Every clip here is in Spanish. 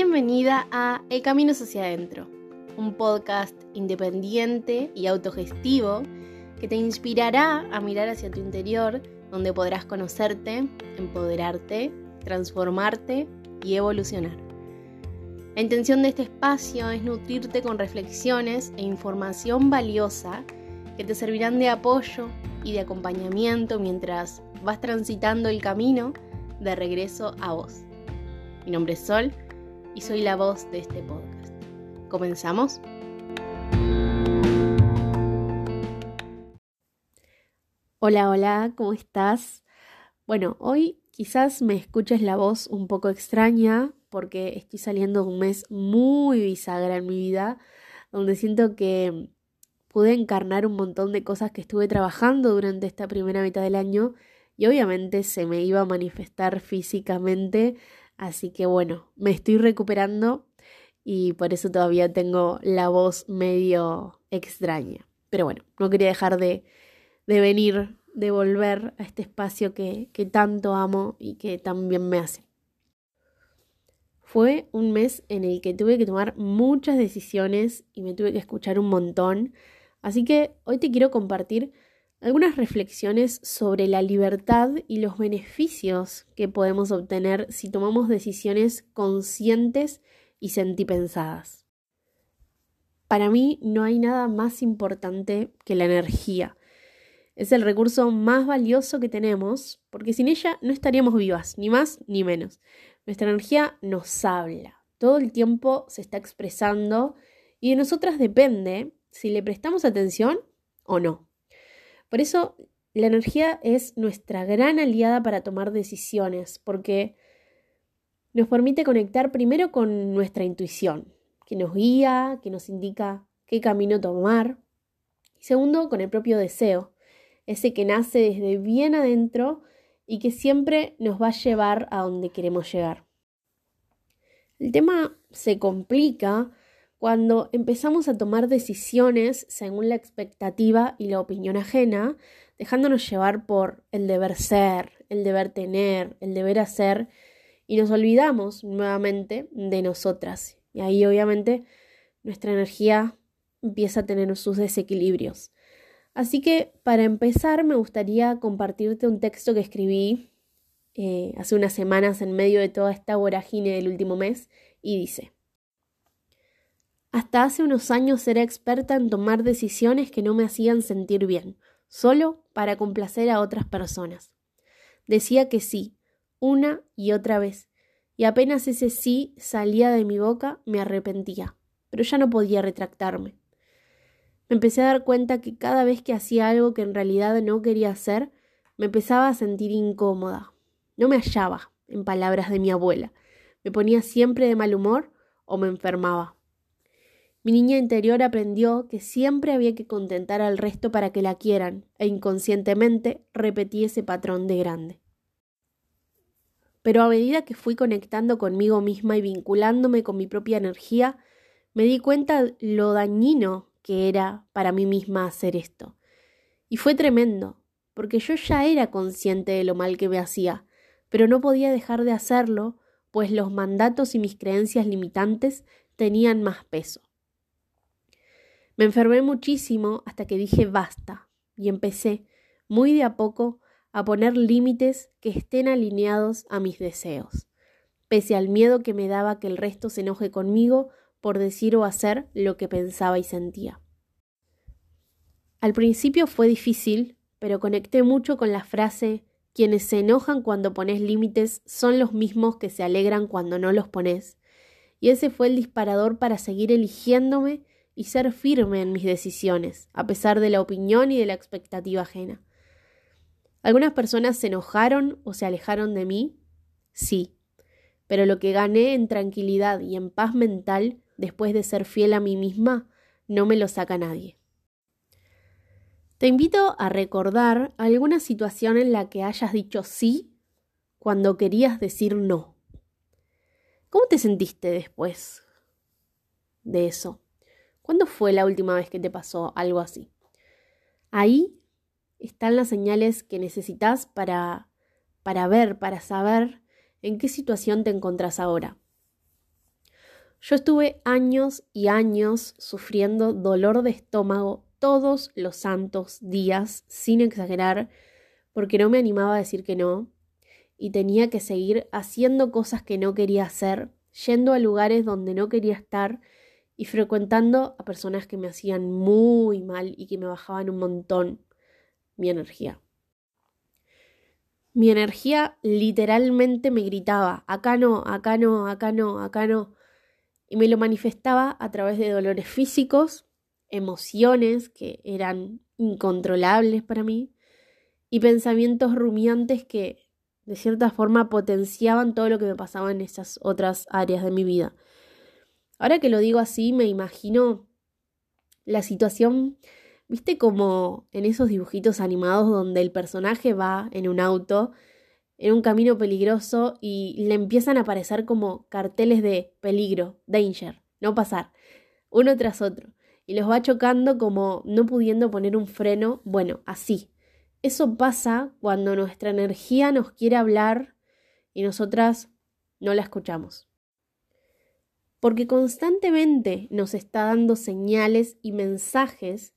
Bienvenida a El Camino hacia adentro, un podcast independiente y autogestivo que te inspirará a mirar hacia tu interior, donde podrás conocerte, empoderarte, transformarte y evolucionar. La intención de este espacio es nutrirte con reflexiones e información valiosa que te servirán de apoyo y de acompañamiento mientras vas transitando el camino de regreso a vos. Mi nombre es Sol y soy la voz de este podcast. ¿Comenzamos? Hola, hola, ¿cómo estás? Bueno, hoy quizás me escuches la voz un poco extraña porque estoy saliendo de un mes muy bisagra en mi vida, donde siento que pude encarnar un montón de cosas que estuve trabajando durante esta primera mitad del año y obviamente se me iba a manifestar físicamente Así que bueno, me estoy recuperando y por eso todavía tengo la voz medio extraña. Pero bueno, no quería dejar de, de venir, de volver a este espacio que, que tanto amo y que tan bien me hace. Fue un mes en el que tuve que tomar muchas decisiones y me tuve que escuchar un montón. Así que hoy te quiero compartir algunas reflexiones sobre la libertad y los beneficios que podemos obtener si tomamos decisiones conscientes y sentipensadas. Para mí no hay nada más importante que la energía. Es el recurso más valioso que tenemos porque sin ella no estaríamos vivas, ni más ni menos. Nuestra energía nos habla, todo el tiempo se está expresando y de nosotras depende si le prestamos atención o no. Por eso la energía es nuestra gran aliada para tomar decisiones, porque nos permite conectar primero con nuestra intuición, que nos guía, que nos indica qué camino tomar, y segundo con el propio deseo, ese que nace desde bien adentro y que siempre nos va a llevar a donde queremos llegar. El tema se complica cuando empezamos a tomar decisiones según la expectativa y la opinión ajena, dejándonos llevar por el deber ser, el deber tener, el deber hacer, y nos olvidamos nuevamente de nosotras. Y ahí obviamente nuestra energía empieza a tener sus desequilibrios. Así que para empezar me gustaría compartirte un texto que escribí eh, hace unas semanas en medio de toda esta vorágine del último mes y dice, hasta hace unos años era experta en tomar decisiones que no me hacían sentir bien, solo para complacer a otras personas. Decía que sí, una y otra vez, y apenas ese sí salía de mi boca me arrepentía, pero ya no podía retractarme. Me empecé a dar cuenta que cada vez que hacía algo que en realidad no quería hacer, me empezaba a sentir incómoda. No me hallaba, en palabras de mi abuela. Me ponía siempre de mal humor o me enfermaba. Mi niña interior aprendió que siempre había que contentar al resto para que la quieran, e inconscientemente repetí ese patrón de grande. Pero a medida que fui conectando conmigo misma y vinculándome con mi propia energía, me di cuenta lo dañino que era para mí misma hacer esto. Y fue tremendo, porque yo ya era consciente de lo mal que me hacía, pero no podía dejar de hacerlo, pues los mandatos y mis creencias limitantes tenían más peso. Me enfermé muchísimo hasta que dije basta y empecé, muy de a poco, a poner límites que estén alineados a mis deseos, pese al miedo que me daba que el resto se enoje conmigo por decir o hacer lo que pensaba y sentía. Al principio fue difícil, pero conecté mucho con la frase quienes se enojan cuando pones límites son los mismos que se alegran cuando no los pones. Y ese fue el disparador para seguir eligiéndome y ser firme en mis decisiones, a pesar de la opinión y de la expectativa ajena. ¿Algunas personas se enojaron o se alejaron de mí? Sí, pero lo que gané en tranquilidad y en paz mental después de ser fiel a mí misma no me lo saca nadie. Te invito a recordar alguna situación en la que hayas dicho sí cuando querías decir no. ¿Cómo te sentiste después de eso? ¿Cuándo fue la última vez que te pasó algo así? Ahí están las señales que necesitas para, para ver, para saber en qué situación te encontrás ahora. Yo estuve años y años sufriendo dolor de estómago todos los santos días, sin exagerar, porque no me animaba a decir que no, y tenía que seguir haciendo cosas que no quería hacer, yendo a lugares donde no quería estar y frecuentando a personas que me hacían muy mal y que me bajaban un montón mi energía. Mi energía literalmente me gritaba, acá no, acá no, acá no, acá no y me lo manifestaba a través de dolores físicos, emociones que eran incontrolables para mí y pensamientos rumiantes que de cierta forma potenciaban todo lo que me pasaba en esas otras áreas de mi vida. Ahora que lo digo así, me imagino la situación, viste como en esos dibujitos animados donde el personaje va en un auto en un camino peligroso y le empiezan a aparecer como carteles de peligro, danger, no pasar, uno tras otro. Y los va chocando como no pudiendo poner un freno, bueno, así. Eso pasa cuando nuestra energía nos quiere hablar y nosotras no la escuchamos. Porque constantemente nos está dando señales y mensajes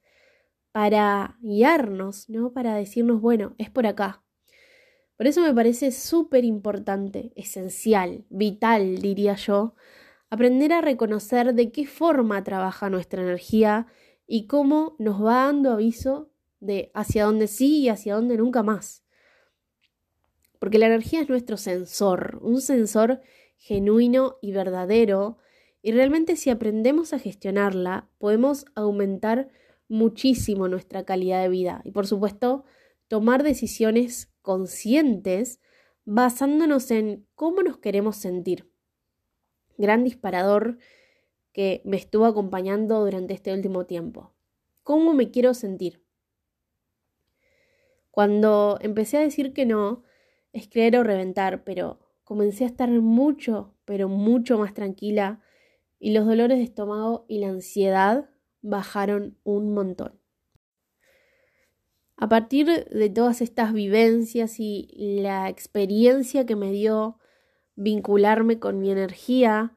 para guiarnos, ¿no? Para decirnos, bueno, es por acá, por eso me parece súper importante, esencial, vital, diría yo, aprender a reconocer de qué forma trabaja nuestra energía y cómo nos va dando aviso de hacia dónde sí y hacia dónde nunca más. Porque la energía es nuestro sensor, un sensor genuino y verdadero, y realmente si aprendemos a gestionarla, podemos aumentar muchísimo nuestra calidad de vida y por supuesto tomar decisiones conscientes basándonos en cómo nos queremos sentir. Gran disparador que me estuvo acompañando durante este último tiempo. ¿Cómo me quiero sentir? Cuando empecé a decir que no, es creer o reventar, pero comencé a estar mucho, pero mucho más tranquila y los dolores de estómago y la ansiedad bajaron un montón. A partir de todas estas vivencias y la experiencia que me dio vincularme con mi energía,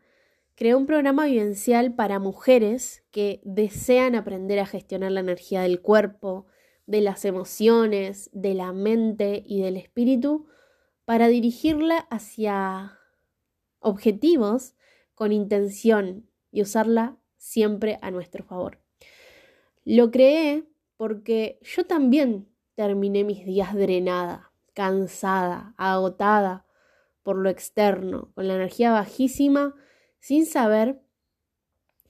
creé un programa vivencial para mujeres que desean aprender a gestionar la energía del cuerpo, de las emociones, de la mente y del espíritu para dirigirla hacia objetivos con intención y usarla siempre a nuestro favor. Lo creé porque yo también terminé mis días drenada, cansada, agotada por lo externo, con la energía bajísima, sin saber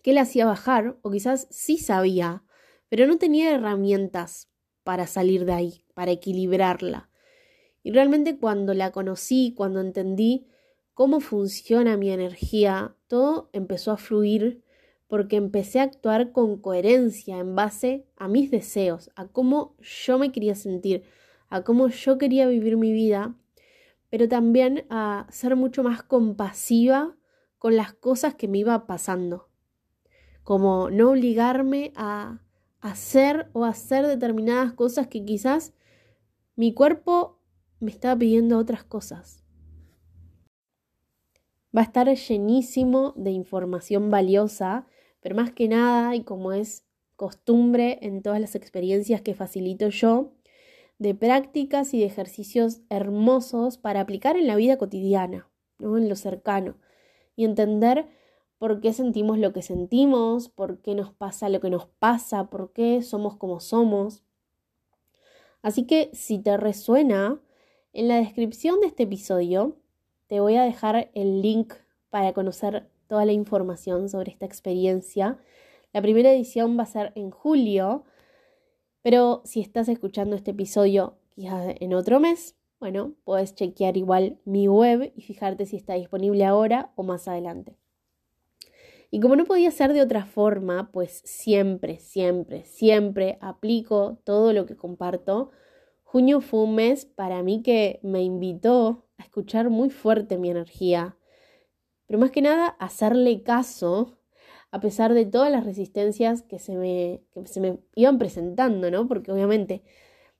qué la hacía bajar, o quizás sí sabía, pero no tenía herramientas para salir de ahí, para equilibrarla. Y realmente cuando la conocí, cuando entendí cómo funciona mi energía, todo empezó a fluir porque empecé a actuar con coherencia en base a mis deseos, a cómo yo me quería sentir, a cómo yo quería vivir mi vida, pero también a ser mucho más compasiva con las cosas que me iba pasando, como no obligarme a hacer o hacer determinadas cosas que quizás mi cuerpo me estaba pidiendo otras cosas. Va a estar llenísimo de información valiosa pero más que nada, y como es costumbre en todas las experiencias que facilito yo, de prácticas y de ejercicios hermosos para aplicar en la vida cotidiana, en lo cercano, y entender por qué sentimos lo que sentimos, por qué nos pasa lo que nos pasa, por qué somos como somos. Así que si te resuena, en la descripción de este episodio te voy a dejar el link para conocer toda la información sobre esta experiencia. La primera edición va a ser en julio, pero si estás escuchando este episodio quizás en otro mes, bueno, puedes chequear igual mi web y fijarte si está disponible ahora o más adelante. Y como no podía ser de otra forma, pues siempre, siempre, siempre aplico todo lo que comparto. Junio fue un mes para mí que me invitó a escuchar muy fuerte mi energía, pero más que nada hacerle caso a pesar de todas las resistencias que se me, se me iban presentando, ¿no? Porque obviamente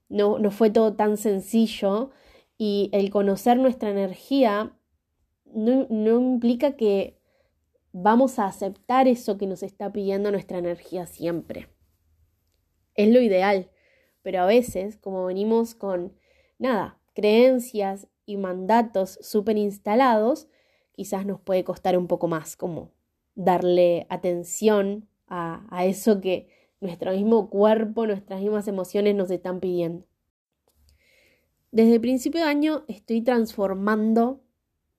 no, no fue todo tan sencillo y el conocer nuestra energía no, no implica que vamos a aceptar eso que nos está pidiendo nuestra energía siempre. Es lo ideal, pero a veces, como venimos con, nada, creencias y mandatos súper instalados, quizás nos puede costar un poco más, como darle atención a, a eso que nuestro mismo cuerpo, nuestras mismas emociones nos están pidiendo. Desde el principio de año estoy transformando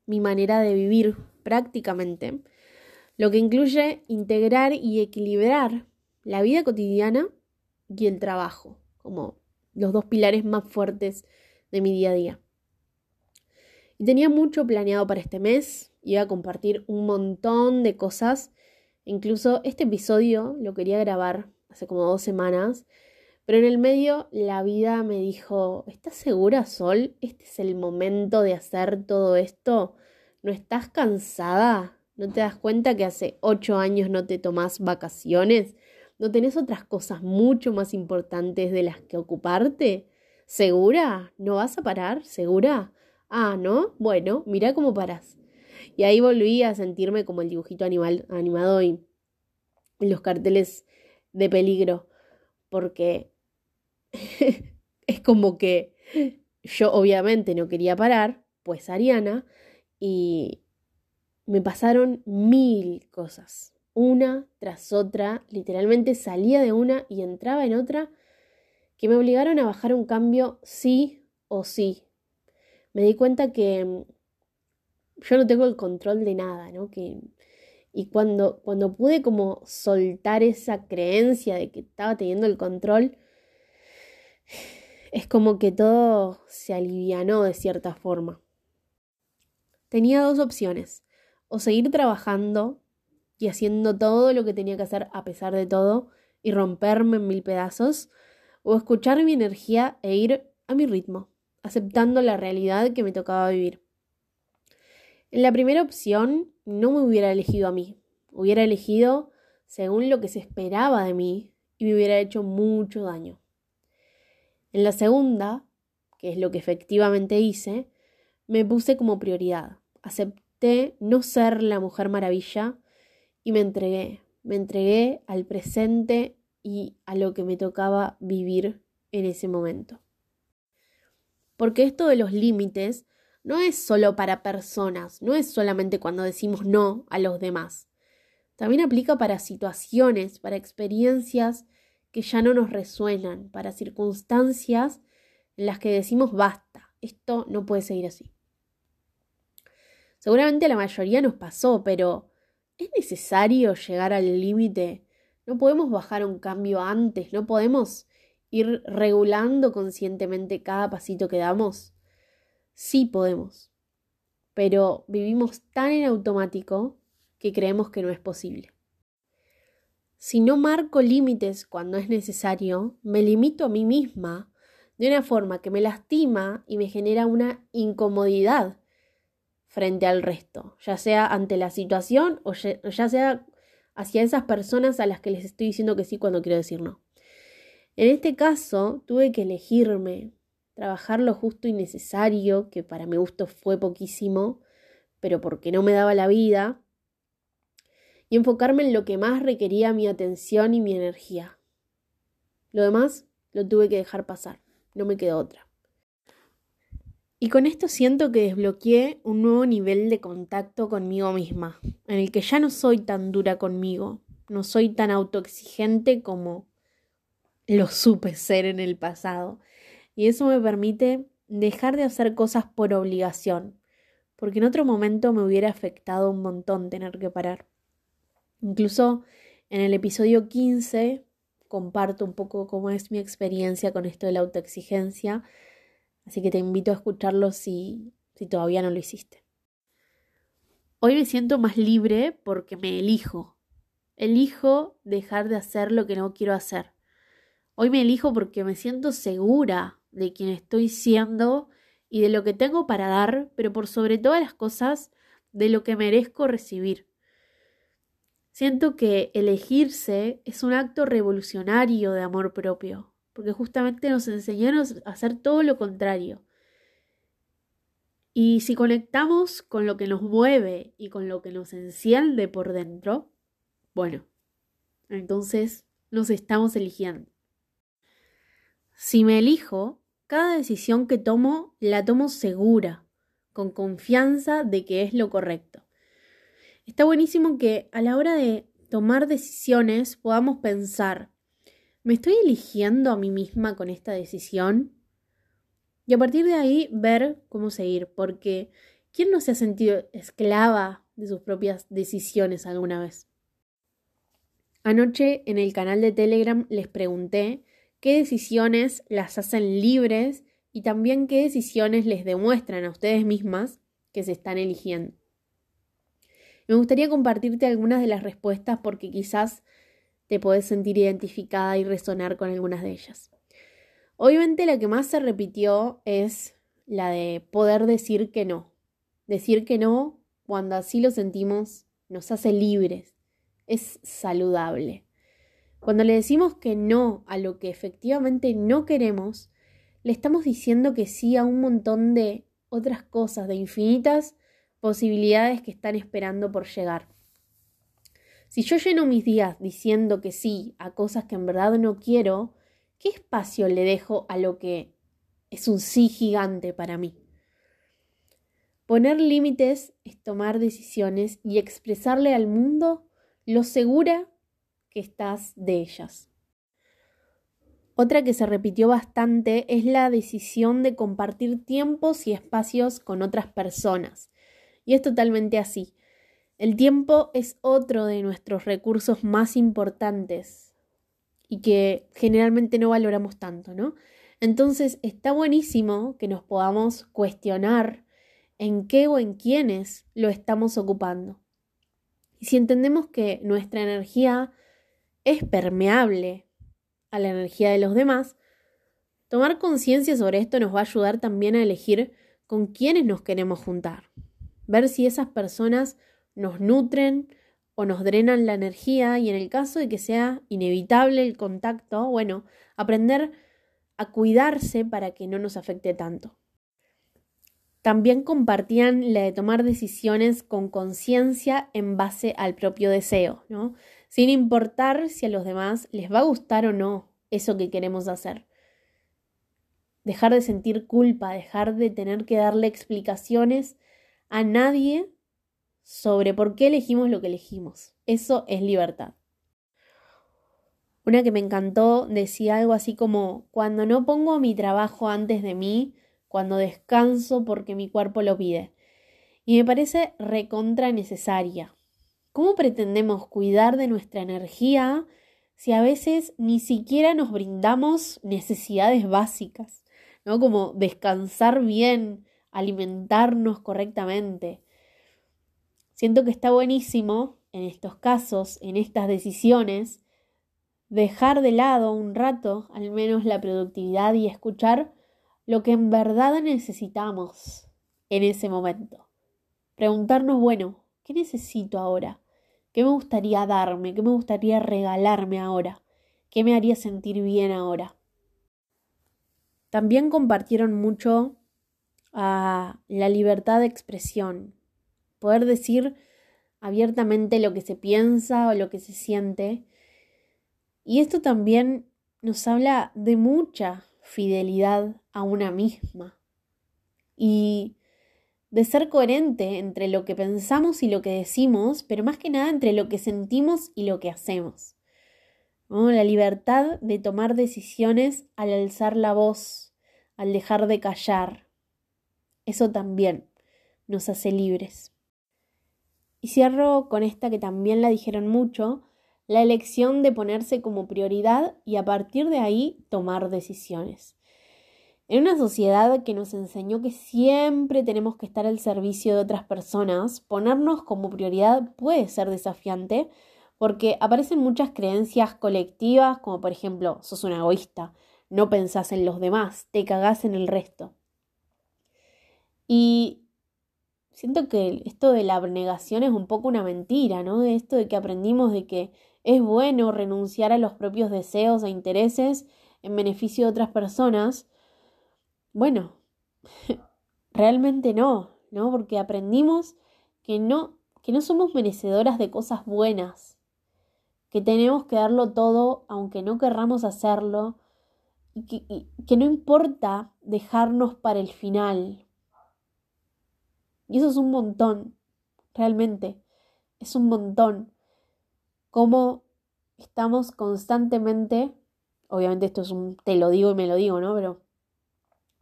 mi manera de vivir prácticamente, lo que incluye integrar y equilibrar la vida cotidiana y el trabajo, como los dos pilares más fuertes de mi día a día. Y tenía mucho planeado para este mes, iba a compartir un montón de cosas, incluso este episodio lo quería grabar hace como dos semanas, pero en el medio la vida me dijo, ¿estás segura, Sol? ¿Este es el momento de hacer todo esto? ¿No estás cansada? ¿No te das cuenta que hace ocho años no te tomás vacaciones? ¿No tenés otras cosas mucho más importantes de las que ocuparte? ¿Segura? ¿No vas a parar? ¿Segura? Ah, ¿no? Bueno, mira cómo paras. Y ahí volví a sentirme como el dibujito animal, animado y los carteles de peligro, porque es como que yo obviamente no quería parar, pues Ariana, y me pasaron mil cosas, una tras otra, literalmente salía de una y entraba en otra, que me obligaron a bajar un cambio sí o sí. Me di cuenta que mm, yo no tengo el control de nada, ¿no? Que y cuando, cuando pude como soltar esa creencia de que estaba teniendo el control, es como que todo se alivianó de cierta forma. Tenía dos opciones, o seguir trabajando y haciendo todo lo que tenía que hacer a pesar de todo y romperme en mil pedazos, o escuchar mi energía e ir a mi ritmo, aceptando la realidad que me tocaba vivir. En la primera opción no me hubiera elegido a mí, hubiera elegido según lo que se esperaba de mí y me hubiera hecho mucho daño. En la segunda, que es lo que efectivamente hice, me puse como prioridad. Acepté no ser la mujer maravilla y me entregué. Me entregué al presente y a lo que me tocaba vivir en ese momento. Porque esto de los límites no es solo para personas, no es solamente cuando decimos no a los demás. También aplica para situaciones, para experiencias que ya no nos resuenan, para circunstancias en las que decimos basta, esto no puede seguir así. Seguramente la mayoría nos pasó, pero ¿es necesario llegar al límite? ¿No podemos bajar un cambio antes? ¿No podemos ir regulando conscientemente cada pasito que damos? Sí podemos, pero vivimos tan en automático que creemos que no es posible. Si no marco límites cuando es necesario, me limito a mí misma de una forma que me lastima y me genera una incomodidad frente al resto, ya sea ante la situación o ya sea hacia esas personas a las que les estoy diciendo que sí cuando quiero decir no. En este caso, tuve que elegirme, trabajar lo justo y necesario, que para mi gusto fue poquísimo, pero porque no me daba la vida, y enfocarme en lo que más requería mi atención y mi energía. Lo demás lo tuve que dejar pasar, no me quedó otra. Y con esto siento que desbloqueé un nuevo nivel de contacto conmigo misma, en el que ya no soy tan dura conmigo, no soy tan autoexigente como lo supe ser en el pasado, y eso me permite dejar de hacer cosas por obligación, porque en otro momento me hubiera afectado un montón tener que parar. Incluso en el episodio 15 comparto un poco cómo es mi experiencia con esto de la autoexigencia, así que te invito a escucharlo si, si todavía no lo hiciste. Hoy me siento más libre porque me elijo. Elijo dejar de hacer lo que no quiero hacer. Hoy me elijo porque me siento segura de quien estoy siendo y de lo que tengo para dar, pero por sobre todas las cosas, de lo que merezco recibir. Siento que elegirse es un acto revolucionario de amor propio, porque justamente nos enseñaron a hacer todo lo contrario. Y si conectamos con lo que nos mueve y con lo que nos enciende por dentro, bueno, entonces nos estamos eligiendo. Si me elijo, cada decisión que tomo la tomo segura, con confianza de que es lo correcto. Está buenísimo que a la hora de tomar decisiones podamos pensar, ¿me estoy eligiendo a mí misma con esta decisión? Y a partir de ahí ver cómo seguir, porque ¿quién no se ha sentido esclava de sus propias decisiones alguna vez? Anoche en el canal de Telegram les pregunté qué decisiones las hacen libres y también qué decisiones les demuestran a ustedes mismas que se están eligiendo. Me gustaría compartirte algunas de las respuestas porque quizás te podés sentir identificada y resonar con algunas de ellas. Obviamente la que más se repitió es la de poder decir que no. Decir que no cuando así lo sentimos nos hace libres, es saludable. Cuando le decimos que no a lo que efectivamente no queremos, le estamos diciendo que sí a un montón de otras cosas, de infinitas posibilidades que están esperando por llegar. Si yo lleno mis días diciendo que sí a cosas que en verdad no quiero, ¿Qué espacio le dejo a lo que es un sí gigante para mí? Poner límites es tomar decisiones y expresarle al mundo lo segura que estás de ellas. Otra que se repitió bastante es la decisión de compartir tiempos y espacios con otras personas. Y es totalmente así. El tiempo es otro de nuestros recursos más importantes y que generalmente no valoramos tanto, ¿no? Entonces está buenísimo que nos podamos cuestionar en qué o en quiénes lo estamos ocupando. Y si entendemos que nuestra energía es permeable a la energía de los demás, tomar conciencia sobre esto nos va a ayudar también a elegir con quiénes nos queremos juntar, ver si esas personas nos nutren, o nos drenan la energía y en el caso de que sea inevitable el contacto, bueno, aprender a cuidarse para que no nos afecte tanto. También compartían la de tomar decisiones con conciencia en base al propio deseo, ¿no? Sin importar si a los demás les va a gustar o no eso que queremos hacer. Dejar de sentir culpa, dejar de tener que darle explicaciones a nadie sobre por qué elegimos lo que elegimos. Eso es libertad. Una que me encantó decía algo así como, cuando no pongo mi trabajo antes de mí, cuando descanso porque mi cuerpo lo pide. Y me parece recontra necesaria. ¿Cómo pretendemos cuidar de nuestra energía si a veces ni siquiera nos brindamos necesidades básicas? ¿No? Como descansar bien, alimentarnos correctamente. Siento que está buenísimo en estos casos, en estas decisiones, dejar de lado un rato al menos la productividad y escuchar lo que en verdad necesitamos en ese momento. Preguntarnos, bueno, ¿qué necesito ahora? ¿Qué me gustaría darme? ¿Qué me gustaría regalarme ahora? ¿Qué me haría sentir bien ahora? También compartieron mucho a la libertad de expresión, poder decir abiertamente lo que se piensa o lo que se siente. Y esto también nos habla de mucha fidelidad a una misma y de ser coherente entre lo que pensamos y lo que decimos, pero más que nada entre lo que sentimos y lo que hacemos. La libertad de tomar decisiones al alzar la voz, al dejar de callar. Eso también nos hace libres. Y cierro con esta que también la dijeron mucho, la elección de ponerse como prioridad y a partir de ahí tomar decisiones. En una sociedad que nos enseñó que siempre tenemos que estar al servicio de otras personas, ponernos como prioridad puede ser desafiante porque aparecen muchas creencias colectivas como por ejemplo, sos un egoísta, no pensás en los demás, te cagás en el resto. Y siento que esto de la abnegación es un poco una mentira, ¿no? Esto de que aprendimos de que es bueno renunciar a los propios deseos e intereses en beneficio de otras personas. Bueno, realmente no, ¿no? Porque aprendimos que no, que no somos merecedoras de cosas buenas, que tenemos que darlo todo aunque no querramos hacerlo, y que, que no importa dejarnos para el final. Y eso es un montón, realmente, es un montón. Como estamos constantemente, obviamente esto es un, te lo digo y me lo digo, ¿no? Pero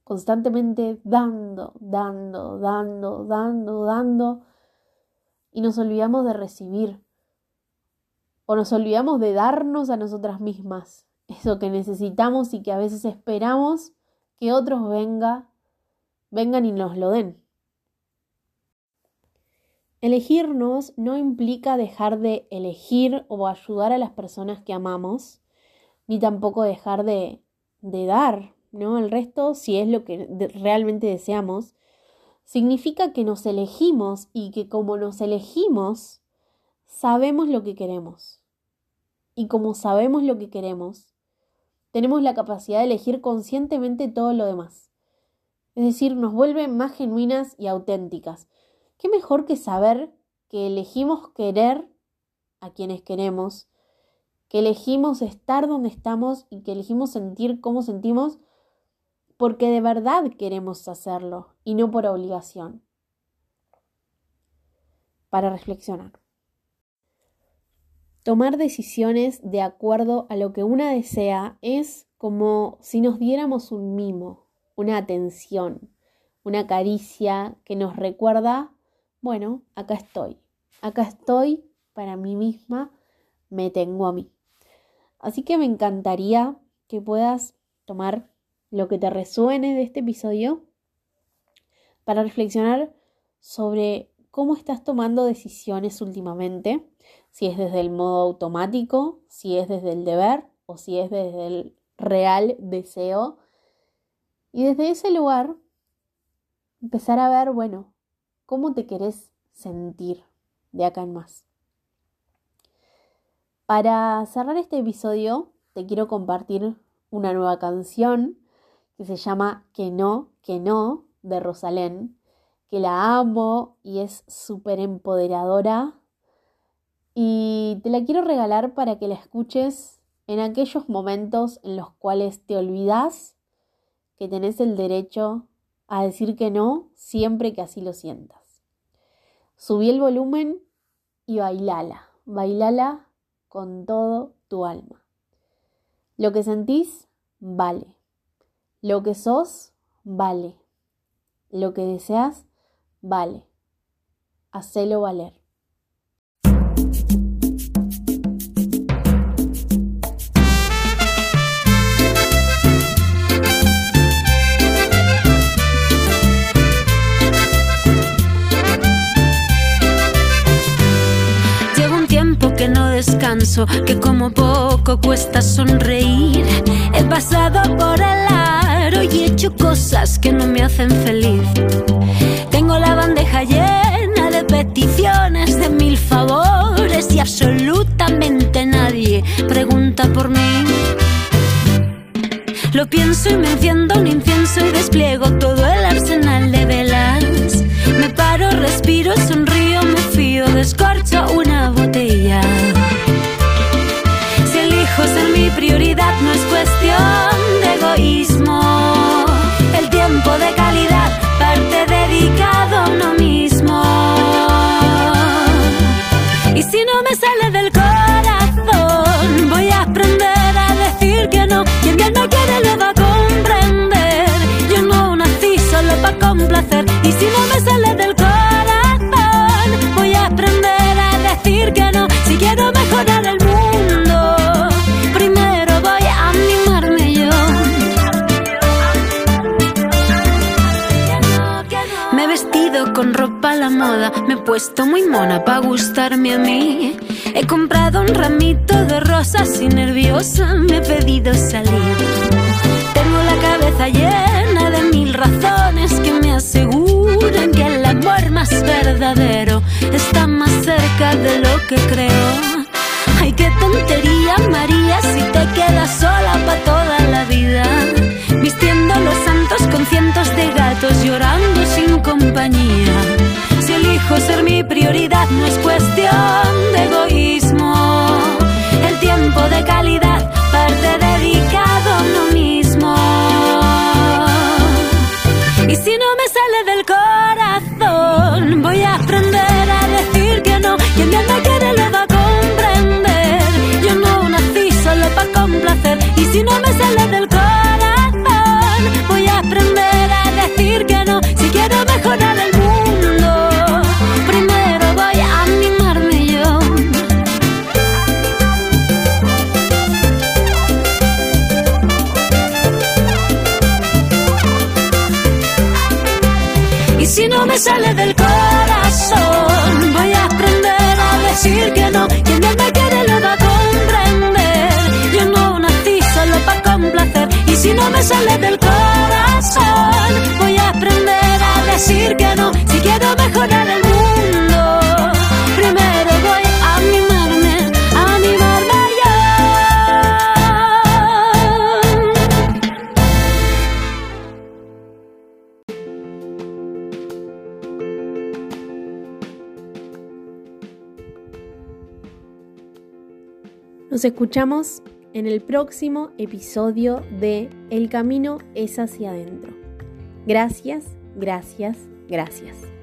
constantemente dando, dando, dando, dando, dando, y nos olvidamos de recibir, o nos olvidamos de darnos a nosotras mismas, eso que necesitamos y que a veces esperamos que otros venga, vengan y nos lo den. Elegirnos no implica dejar de elegir o ayudar a las personas que amamos, ni tampoco dejar de, de dar, ¿no? El resto, si es lo que realmente deseamos, significa que nos elegimos y que como nos elegimos, sabemos lo que queremos. Y como sabemos lo que queremos, tenemos la capacidad de elegir conscientemente todo lo demás. Es decir, nos vuelve más genuinas y auténticas. ¿Qué mejor que saber que elegimos querer a quienes queremos, que elegimos estar donde estamos y que elegimos sentir cómo sentimos porque de verdad queremos hacerlo y no por obligación. Para reflexionar. Tomar decisiones de acuerdo a lo que una desea es como si nos diéramos un mimo, una atención, una caricia que nos recuerda, bueno, acá estoy, acá estoy para mí misma, me tengo a mí. Así que me encantaría que puedas tomar lo que te resuene de este episodio para reflexionar sobre cómo estás tomando decisiones últimamente, si es desde el modo automático, si es desde el deber o si es desde el real deseo. Y desde ese lugar empezar a ver, bueno, cómo te querés sentir de acá en más. Para cerrar este episodio, te quiero compartir una nueva canción que se llama Que no, que no, de Rosalén, que la amo y es súper empoderadora. Y te la quiero regalar para que la escuches en aquellos momentos en los cuales te olvidas que tenés el derecho a decir que no siempre que así lo sientas. Subí el volumen y bailala, bailala con todo tu alma. Lo que sentís, vale. Lo que sos, vale. Lo que deseas, vale. Hacelo valer. Llevo un tiempo que no descanso, que como poco cuesta sonreír. He pasado por el y he hecho cosas que no me hacen feliz. Tengo la bandeja llena de peticiones, de mil favores y absolutamente nadie pregunta por mí. Lo pienso y me enciendo un incienso y despliego todo el arsenal de velas. Me paro, respiro, sonrío, me fío, descorcho una botella. Si elijo ser mi prioridad no es cuestión de egoísmo God. Puesto muy mona pa' gustarme a mí. He comprado un ramito de rosas y nerviosa me he pedido salir. Tengo la cabeza llena de mil razones que me aseguran que el amor más verdadero está más cerca de lo que creo. Ay, qué tontería, María, si te quedas sola pa' toda la vida. Vistiendo los santos con cientos de gatos llorando no es cuestión decir que no. Quien bien me quiere lo va a comprender. Yo no nací solo para complacer. Y si no me sale del corazón, voy a aprender a decir que no. Si quiero mejorar el Nos escuchamos en el próximo episodio de El camino es hacia adentro. Gracias, gracias, gracias.